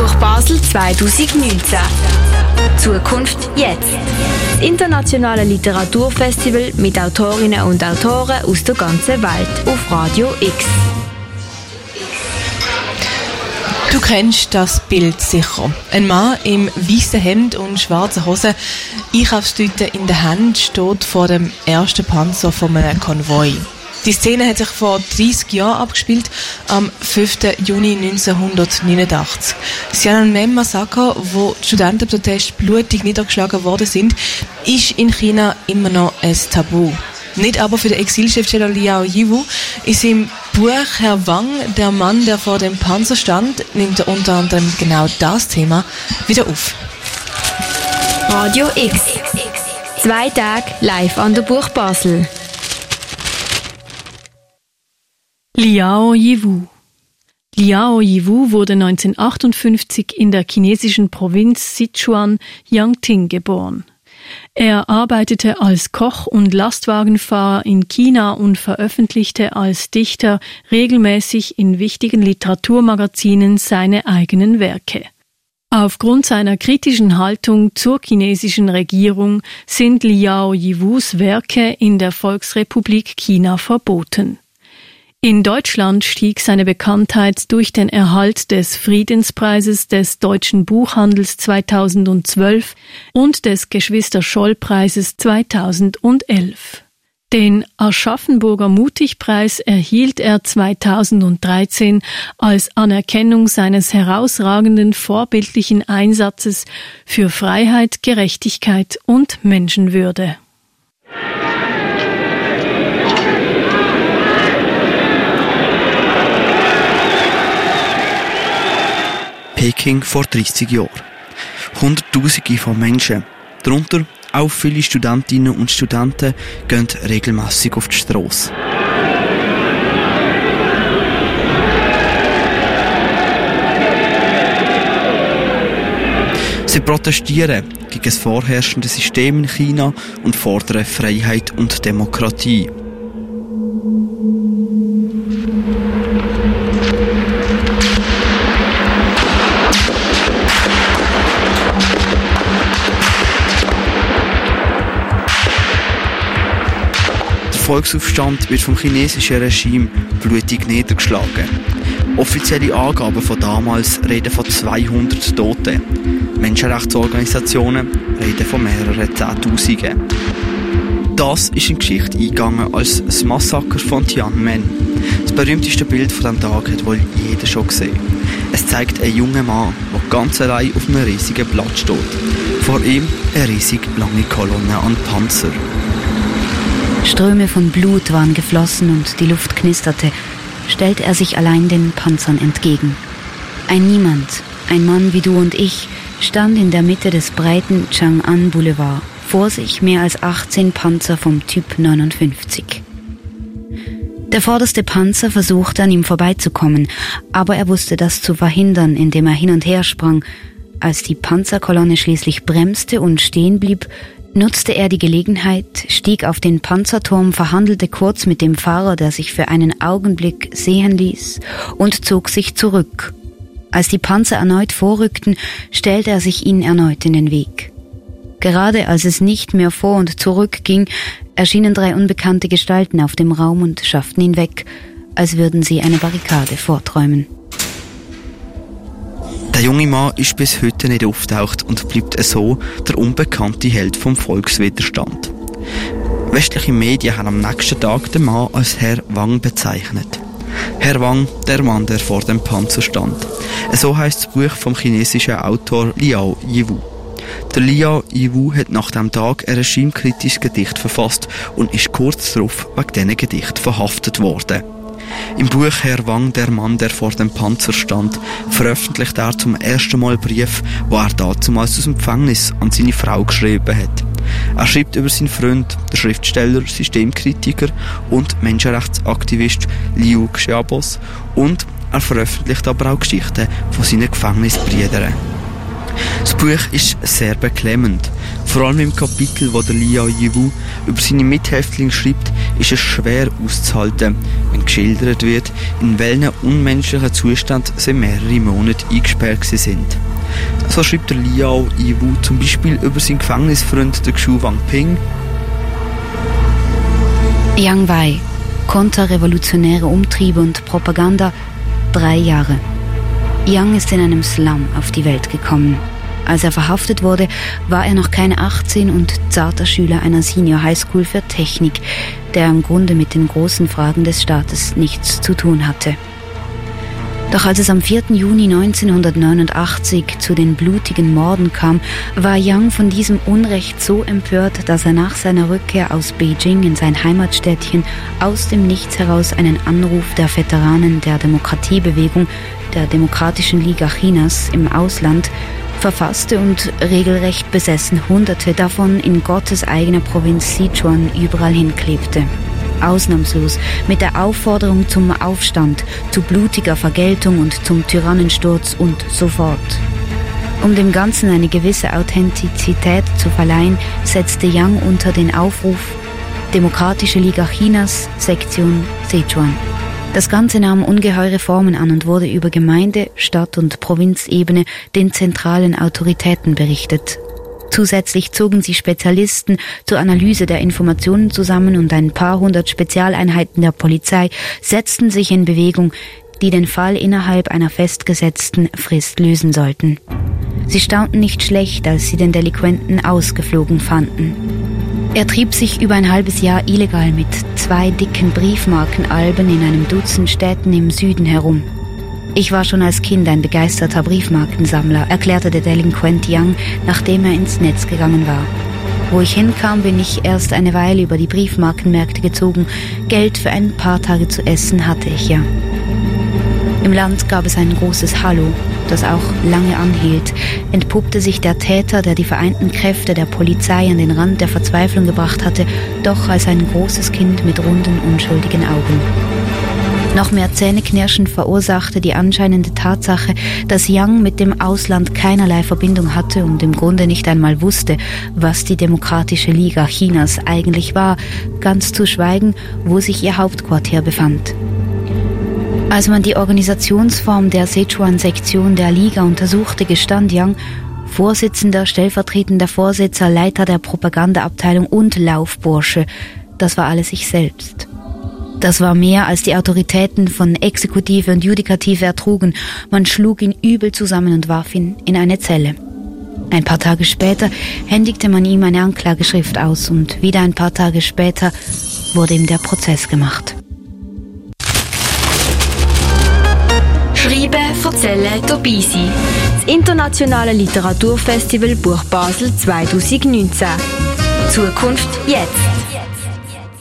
Buch Basel 2019. Zukunft jetzt. Das internationale Literaturfestival mit Autorinnen und Autoren aus der ganzen Welt auf Radio X. Du kennst das Bild sicher. Ein Mann im weißen Hemd und schwarzen Hosen, Einkaufstüte in der Hand, steht vor dem ersten Panzer von einem Konvoi. Die Szene hat sich vor 30 Jahren abgespielt, am 5. Juni 1989. Das Tiananmen-Massaker, wo die Studentenproteste blutig niedergeschlagen worden sind, ist in China immer noch ein Tabu. Nicht aber für den Exilschriftsteller Liao Yiwu. In seinem Buch Herr Wang, der Mann, der vor dem Panzer stand, nimmt er unter anderem genau das Thema wieder auf. Radio X. Zwei Tage live an der Buch Basel. Liao Yiwu Liao Yiwu wurde 1958 in der chinesischen Provinz Sichuan Yangting geboren. Er arbeitete als Koch und Lastwagenfahrer in China und veröffentlichte als Dichter regelmäßig in wichtigen Literaturmagazinen seine eigenen Werke. Aufgrund seiner kritischen Haltung zur chinesischen Regierung sind Liao Yiwus Werke in der Volksrepublik China verboten. In Deutschland stieg seine Bekanntheit durch den Erhalt des Friedenspreises des deutschen Buchhandels 2012 und des Geschwister-Scholl-Preises 2011. Den Aschaffenburger Mutigpreis erhielt er 2013 als Anerkennung seines herausragenden vorbildlichen Einsatzes für Freiheit, Gerechtigkeit und Menschenwürde. Peking vor 30 Jahren. Hunderttausende von Menschen, darunter auch viele Studentinnen und Studenten, gehen regelmäßig auf die Straße. Sie protestieren gegen das vorherrschende System in China und fordern Freiheit und Demokratie. Volksaufstand wird vom chinesischen Regime blutig niedergeschlagen. Offizielle Angaben von damals reden von 200 Toten. Menschenrechtsorganisationen reden von mehreren Zehntausenden. Das ist in die Geschichte eingegangen als das Massaker von Tiananmen. Das berühmteste Bild von diesem Tag hat wohl jeder schon gesehen. Es zeigt einen jungen Mann, der ganz allein auf einem riesigen Blatt steht. Vor ihm eine riesig lange Kolonne an Panzer. Ströme von Blut waren geflossen und die Luft knisterte, stellte er sich allein den Panzern entgegen. Ein Niemand, ein Mann wie du und ich, stand in der Mitte des breiten Chang'an Boulevard, vor sich mehr als 18 Panzer vom Typ 59. Der vorderste Panzer versuchte an ihm vorbeizukommen, aber er wusste das zu verhindern, indem er hin und her sprang. Als die Panzerkolonne schließlich bremste und stehen blieb, nutzte er die Gelegenheit, stieg auf den Panzerturm, verhandelte kurz mit dem Fahrer, der sich für einen Augenblick sehen ließ, und zog sich zurück. Als die Panzer erneut vorrückten, stellte er sich ihnen erneut in den Weg. Gerade als es nicht mehr vor und zurück ging, erschienen drei unbekannte Gestalten auf dem Raum und schafften ihn weg, als würden sie eine Barrikade vorträumen. Der junge Mann ist bis heute nicht auftaucht und bleibt so der unbekannte Held vom Volkswiderstand. Westliche Medien haben am nächsten Tag den Mann als Herr Wang bezeichnet. Herr Wang, der Mann, der vor dem Panzer stand. So heißt das Buch vom chinesischen Autor Liao Yiwu. Der Liao Yiwu hat nach dem Tag ein regimekritisches Gedicht verfasst und ist kurz darauf wegen diesen Gedicht verhaftet worden. Im Buch Herr Wang, der Mann, der vor dem Panzer stand, veröffentlicht er zum ersten Mal Brief, wo er damals aus dem Gefängnis an seine Frau geschrieben hat. Er schreibt über seinen Freund, der Schriftsteller, Systemkritiker und Menschenrechtsaktivist Liu Xiaobos und er veröffentlicht aber auch Geschichten von seinen Gefängnisbrüdern. Das Buch ist sehr beklemmend. Vor allem im Kapitel, wo der Liao Yiwu über seine Mithäftlinge schreibt, ist es schwer auszuhalten, wenn geschildert wird, in welchem unmenschlichen Zustand sie mehrere Monate eingesperrt sind. So schreibt der Liao Yiwu zum Beispiel über seinen Gefängnisfreund der Xu Wangping. Yang Wei, konterrevolutionäre Umtriebe und Propaganda, drei Jahre. Yang ist in einem Slum auf die Welt gekommen. Als er verhaftet wurde, war er noch keine 18 und zarter Schüler einer Senior High School für Technik, der im Grunde mit den großen Fragen des Staates nichts zu tun hatte. Doch als es am 4. Juni 1989 zu den blutigen Morden kam, war Yang von diesem Unrecht so empört, dass er nach seiner Rückkehr aus Beijing in sein Heimatstädtchen aus dem Nichts heraus einen Anruf der Veteranen der Demokratiebewegung der Demokratischen Liga Chinas im Ausland verfasste und regelrecht besessen Hunderte davon in Gottes eigener Provinz Sichuan überall hinklebte. Ausnahmslos mit der Aufforderung zum Aufstand, zu blutiger Vergeltung und zum Tyrannensturz und so fort. Um dem Ganzen eine gewisse Authentizität zu verleihen, setzte Yang unter den Aufruf Demokratische Liga Chinas, Sektion Sichuan. Das Ganze nahm ungeheure Formen an und wurde über Gemeinde, Stadt und Provinzebene den zentralen Autoritäten berichtet. Zusätzlich zogen sie Spezialisten zur Analyse der Informationen zusammen und ein paar hundert Spezialeinheiten der Polizei setzten sich in Bewegung, die den Fall innerhalb einer festgesetzten Frist lösen sollten. Sie staunten nicht schlecht, als sie den Delinquenten ausgeflogen fanden. Er trieb sich über ein halbes Jahr illegal mit zwei dicken Briefmarkenalben in einem Dutzend Städten im Süden herum. Ich war schon als Kind ein begeisterter Briefmarkensammler, erklärte der Delinquent Young, nachdem er ins Netz gegangen war. Wo ich hinkam, bin ich erst eine Weile über die Briefmarkenmärkte gezogen. Geld für ein paar Tage zu essen hatte ich ja. Im Land gab es ein großes Hallo, das auch lange anhielt, entpuppte sich der Täter, der die vereinten Kräfte der Polizei an den Rand der Verzweiflung gebracht hatte, doch als ein großes Kind mit runden, unschuldigen Augen. Noch mehr Zähneknirschen verursachte die anscheinende Tatsache, dass Young mit dem Ausland keinerlei Verbindung hatte und im Grunde nicht einmal wusste, was die Demokratische Liga Chinas eigentlich war, ganz zu schweigen, wo sich ihr Hauptquartier befand. Als man die Organisationsform der Sichuan-Sektion der Liga untersuchte, gestand Yang, Vorsitzender, stellvertretender Vorsitzer, Leiter der Propagandaabteilung und Laufbursche, das war alles ich selbst. Das war mehr, als die Autoritäten von Exekutive und Judikative ertrugen. Man schlug ihn übel zusammen und warf ihn in eine Zelle. Ein paar Tage später händigte man ihm eine Anklageschrift aus und wieder ein paar Tage später wurde ihm der Prozess gemacht. Schreiben, erzählen, dabei sein. Das Internationale Literaturfestival Buch Basel 2019. Zukunft jetzt.